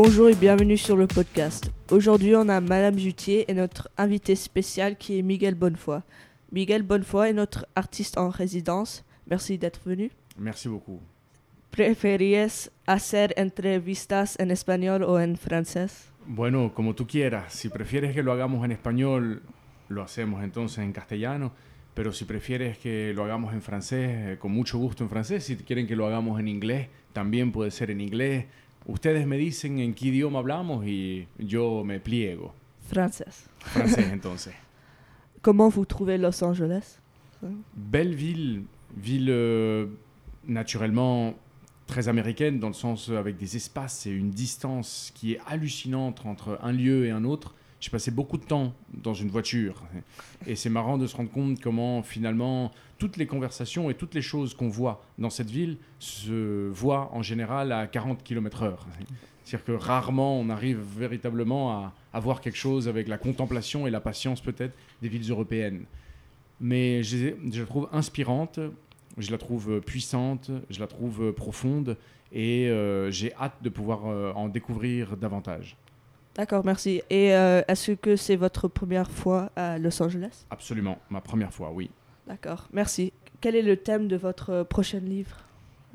Bonjour et bienvenue sur le podcast. Aujourd'hui, on a Madame Jutier et notre invité spécial qui est Miguel Bonnefoy. Miguel Bonnefoy est notre artiste en résidence. Merci d'être venu. Merci beaucoup. ¿Preferías hacer entrevistas en español o en francés? Bueno, como tú quieras. Si prefieres que lo hagamos en español, lo hacemos entonces en castellano. Pero si prefieres que lo hagamos en francés, eh, con mucho gusto en francés. Si quieren que lo hagamos en inglés, también puede ser en inglés. Ustedes me dicen en qué idioma hablamos y yo me pliego. Francés. Francés entonces. Comment vous trouvez Los Angeles? Belle ville, ville euh, naturellement très américaine dans le sens avec des espaces et une distance qui est hallucinante entre un lieu et un autre. J'ai passé beaucoup de temps dans une voiture et c'est marrant de se rendre compte comment finalement toutes les conversations et toutes les choses qu'on voit dans cette ville se voient en général à 40 km/h. C'est-à-dire que rarement on arrive véritablement à, à voir quelque chose avec la contemplation et la patience peut-être des villes européennes. Mais je, la trouve inspirante, je la trouve puissante, je la trouve profonde et euh, j'ai hâte de pouvoir euh, en découvrir davantage. D'accord, merci. Et euh, est-ce que c'est votre première fois à Los Angeles? Absolument, ma première fois, oui. D'accord, merci. Quel est le thème de votre prochain livre?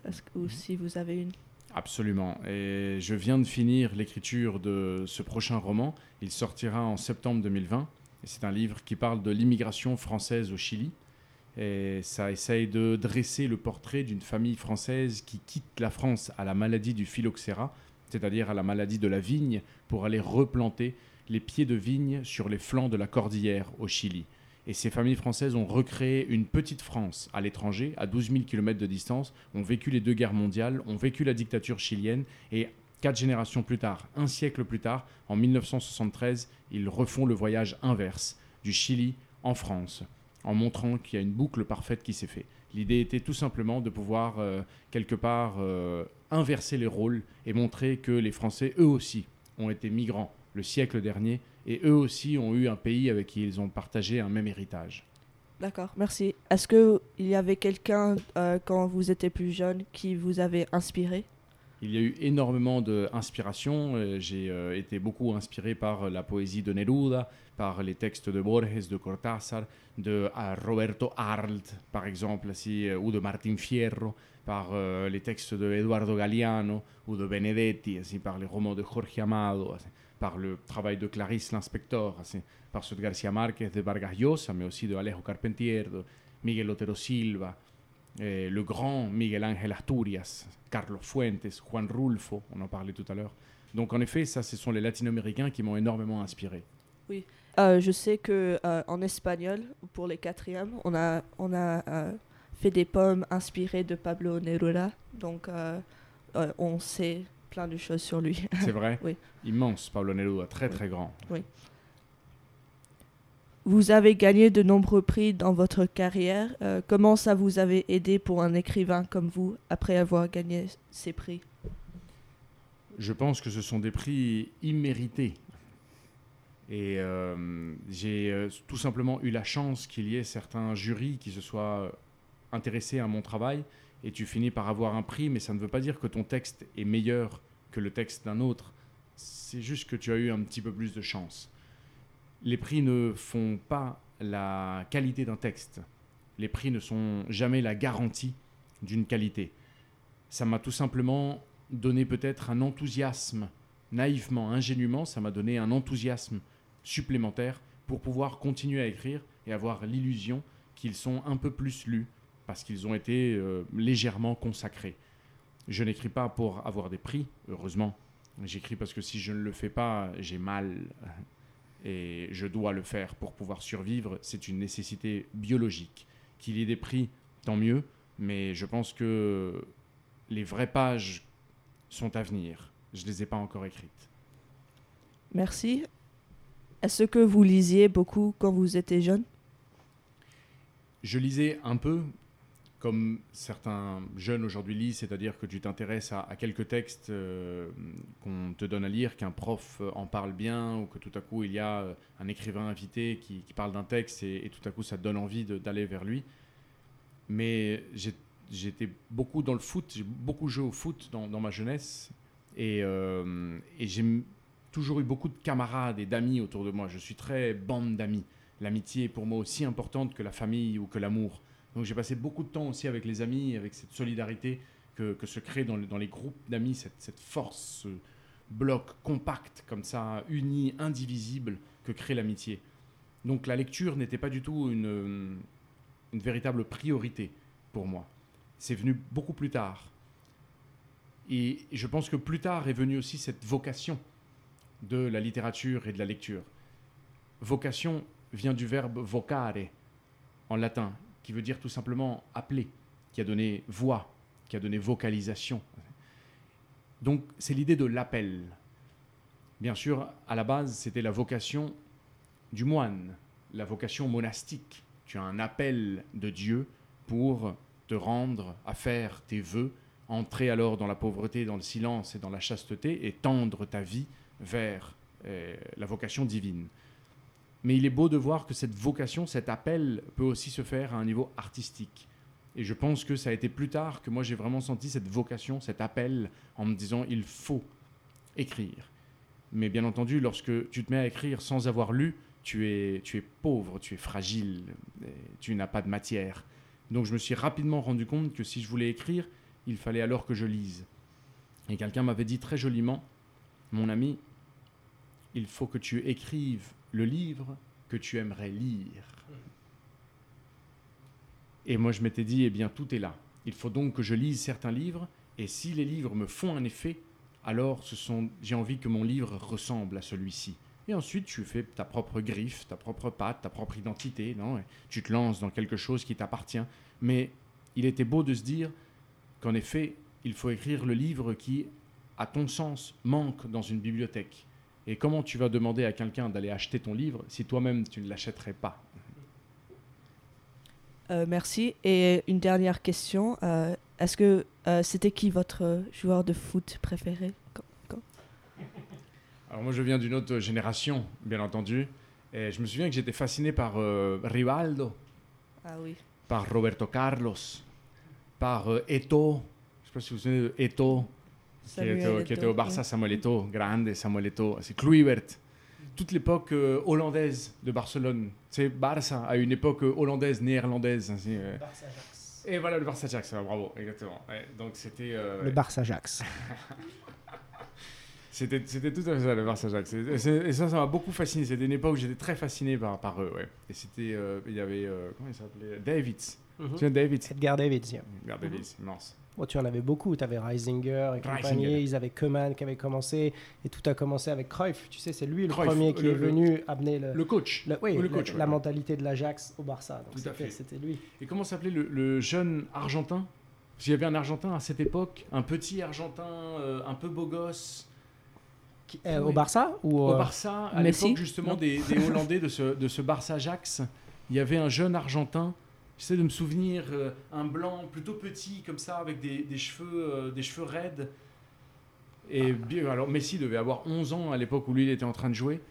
Que, Ou si vous avez une? Absolument. Et je viens de finir l'écriture de ce prochain roman. Il sortira en septembre 2020. Et c'est un livre qui parle de l'immigration française au Chili. Et ça essaye de dresser le portrait d'une famille française qui quitte la France à la maladie du phylloxéra, c'est-à-dire à la maladie de la vigne, pour aller replanter les pieds de vigne sur les flancs de la cordillère au Chili. Et ces familles françaises ont recréé une petite France à l'étranger, à 12 000 km de distance, ont vécu les deux guerres mondiales, ont vécu la dictature chilienne, et quatre générations plus tard, un siècle plus tard, en 1973, ils refont le voyage inverse, du Chili en France, en montrant qu'il y a une boucle parfaite qui s'est faite. L'idée était tout simplement de pouvoir, euh, quelque part, euh, inverser les rôles et montrer que les Français, eux aussi, ont été migrants le siècle dernier et eux aussi ont eu un pays avec qui ils ont partagé un même héritage. D'accord, merci. Est-ce qu'il y avait quelqu'un, euh, quand vous étiez plus jeune, qui vous avait inspiré? Il y a eu énormément d'inspiration. J'ai euh, été beaucoup inspiré par la poésie de Neruda, par les textes de Borges, de Cortázar, de Roberto Arlt, par exemple, ainsi, euh, ou de Martin Fierro, par euh, les textes de Eduardo Galeano ou de Benedetti, ainsi, par les romans de Jorge Amado, par le travail de Clarice Linspector, ainsi, par ceux de García Márquez, de Vargas Llosa, mais aussi de Alejo Carpentier, de Miguel Otero Silva, eh, le grand Miguel Ángel Asturias, Carlos Fuentes, Juan Rulfo, on en parlait tout à l'heure. Donc en effet, ça, ce sont les latino-américains qui m'ont énormément inspiré. Euh, Je sais que euh, en espagnol, pour les quatrièmes, on a, on a euh, fait des poèmes inspirés de Pablo Neruda. Donc, on sait plein de choses sur lui. C'est vrai Oui. Immense, Pablo Neruda, très Oui. très grand. Vous avez gagné de nombreux prix dans votre carrière. Comment ça vous avait aidé pour un écrivain comme vous après avoir gagné ces prix? Je pense que ce sont des prix immérités. Et euh, j'ai euh, tout simplement eu la chance qu'il y ait certains jurys qui se soient intéressés à mon travail et tu finis par avoir un prix, mais ça ne veut pas dire que ton texte est meilleur que le texte d'un autre. C'est juste que tu as eu un petit peu plus de chance. Les prix ne font pas la qualité d'un texte. Les prix ne sont jamais la garantie d'une qualité. Ça m'a tout simplement donné peut-être un enthousiasme, naïvement, ingénument, ça m'a donné un enthousiasme supplémentaire pour pouvoir continuer à écrire et avoir l'illusion qu'ils sont un peu plus lus parce qu'ils ont été euh, légèrement consacrés. Je n'écris pas pour avoir des prix, heureusement. J'écris parce que si je ne le fais pas, j'ai mal et je dois le faire pour pouvoir survivre. C'est une nécessité biologique. Qu'il y ait des prix, tant mieux, mais je pense que les vraies pages sont à venir. Je ne les ai pas encore écrites. Merci. Est-ce que vous lisiez beaucoup quand vous étiez jeune? Je lisais un peu, comme certains jeunes aujourd'hui lisent, c'est-à-dire que tu t'intéresses à, quelques textes euh, qu'on te donne à lire, qu'un prof euh, en parle bien, ou que tout à coup il y a euh, un écrivain invité qui, parle d'un texte et, tout à coup ça te donne envie d'aller vers lui. Mais j'étais beaucoup dans le foot, j'ai beaucoup joué au foot dans, ma jeunesse. Et, euh, et toujours eu beaucoup de camarades et d'amis autour de moi. Je suis très bande d'amis. L'amitié est pour moi aussi importante que la famille ou que l'amour. Donc j'ai passé beaucoup de temps aussi avec les amis, avec cette solidarité que, se crée dans, le- dans les groupes d'amis, cette, cette force, ce bloc compact comme ça, uni, indivisible, que crée l'amitié. Donc la lecture n'était pas du tout une, une véritable priorité pour moi. C'est venu beaucoup plus tard. Et je pense que plus tard est venue aussi cette vocation de la littérature et de la lecture. Vocation vient du verbe vocare en latin, qui veut dire tout simplement appeler, qui a donné voix, qui a donné vocalisation. Donc c'est l'idée de l'appel. Bien sûr, à la base, c'était la vocation du moine, la vocation monastique. Tu as un appel de Dieu pour te rendre à faire tes vœux, entrer alors dans la pauvreté, dans le silence et dans la chasteté et tendre ta vie vers euh, la vocation divine. Mais il est beau de voir que cette vocation, cet appel peut aussi se faire à un niveau artistique. Et je pense que ça a été plus tard que moi j'ai vraiment senti cette vocation, cet appel en me disant il faut écrire. Mais bien entendu, lorsque tu te mets à écrire sans avoir lu, tu es, tu es pauvre, tu es fragile, et tu n'as pas de matière. Donc je me suis rapidement rendu compte que si je voulais écrire, il fallait alors que je lise. Et quelqu'un m'avait dit très joliment, mon ami, il faut que tu écrives le livre que tu aimerais lire. Et moi je m'étais dit, eh bien tout est là. Il faut donc que je lise certains livres, et si les livres me font un effet, alors j'ai envie que mon livre ressemble à celui-ci. Et ensuite, tu fais ta propre griffe, ta propre patte, ta propre identité, non Tu te lances dans quelque chose qui t'appartient. Mais il était beau de se dire qu'en effet, il faut écrire le livre qui, à ton sens, manque dans une bibliothèque. Et comment tu vas demander à quelqu'un d'aller acheter ton livre si toi-même tu ne l'achèterais pas Euh, merci. Et une dernière question. euh, Est-ce que euh, c'était qui votre joueur de foot préféré Quand- quand- Alors moi, je viens d'une autre génération, bien entendu. Et je me souviens que j'étais fasciné par Rivaldo, Ah oui. par Roberto Carlos, par Eto'o. Je ne sais pas si vous vous souvenez de Qui était, au- qui était Eto'o, au Barça, ouais. Samuel Eto'o, grande Samuel Eto'o. C'est Kluivert. Toute l'époque euh, hollandaise de Barcelone. C'est Barça, à une époque euh, hollandaise, néerlandaise. ainsi, euh. Et voilà le Barça Ajax, ah, bravo, exactement. Ouais, donc c'était... euh, Le Barça Ajax. C'était, c'était tout à fait ça, le Barça Ajax. Et, ça, ça m'a beaucoup fasciné. C'était une époque où j'étais très fasciné par, par eux. Ouais. Et c'était. euh, il y avait. euh, comment il s'appelait? Davids. Tu sais, Davids? Edgar Davids. yeah. Regarde, Davids, immense. Bon, tu en avais beaucoup. Tu avais Reisinger et compagnie. Reisinger. Ils avaient Koeman qui avait commencé. Et tout a commencé avec Cruyff. Tu sais, c'est lui le Cruyff, premier qui le- est le- venu amener le, Le coach. le- oui, le la- coach, la, ouais. mentalité de l'Ajax au Barça. Donc Tout à c'était- fait. C'était lui. Et comment s'appelait le, le jeune Argentin? Parce qu'il y avait un Argentin à cette époque, un petit Argentin, euh, un peu beau gosse, Qui- euh, Oui. Au Barça ou au euh, Barça, à l'époque justement des, des Hollandais de ce, de ce Barça Ajax. Il y avait un jeune Argentin. J'essaie de me souvenir, euh, un blanc plutôt petit comme ça, avec des, des cheveux, euh, des cheveux raides. Et bien, alors Messi devait avoir 11 ans à l'époque où lui il était en train de jouer.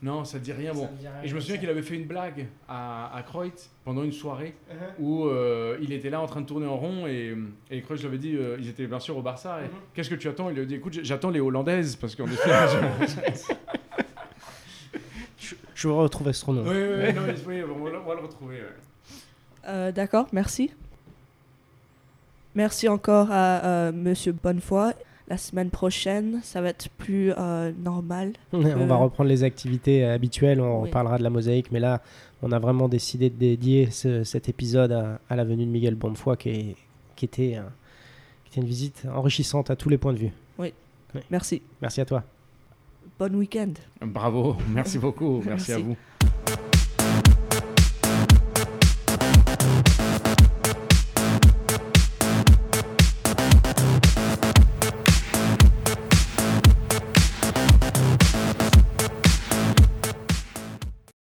Non, ça ne dit rien. Bon. ça me dit rien Et je me souviens qu'il avait fait une blague à, à Kreutz pendant une soirée Uh-huh. où euh, il était là en train de tourner en rond et, et Kreutz lui avait dit, euh, ils étaient bien sûr au Barça, Mhm. qu'est-ce que tu attends? Il lui a dit, écoute, j'attends les Hollandaises parce qu'en effet... je- Je, je vais retrouver son nom. Oui, oui, oui, non, mais oui, on, va, le- on va le retrouver. ouais. Euh, D'accord, merci. Merci encore à euh, Monsieur Bonnefoy. La semaine prochaine, ça va être plus euh, normal. On va reprendre les activités habituelles, on Oui. parlera de la mosaïque, mais là, on a vraiment décidé de dédier ce- cet épisode à, à la venue de Miguel Bonnefoy, qui, est- qui, était, un- qui était une visite enrichissante à tous les points de vue. Merci. Merci à toi. Bon week-end. Bravo, merci beaucoup, merci à vous.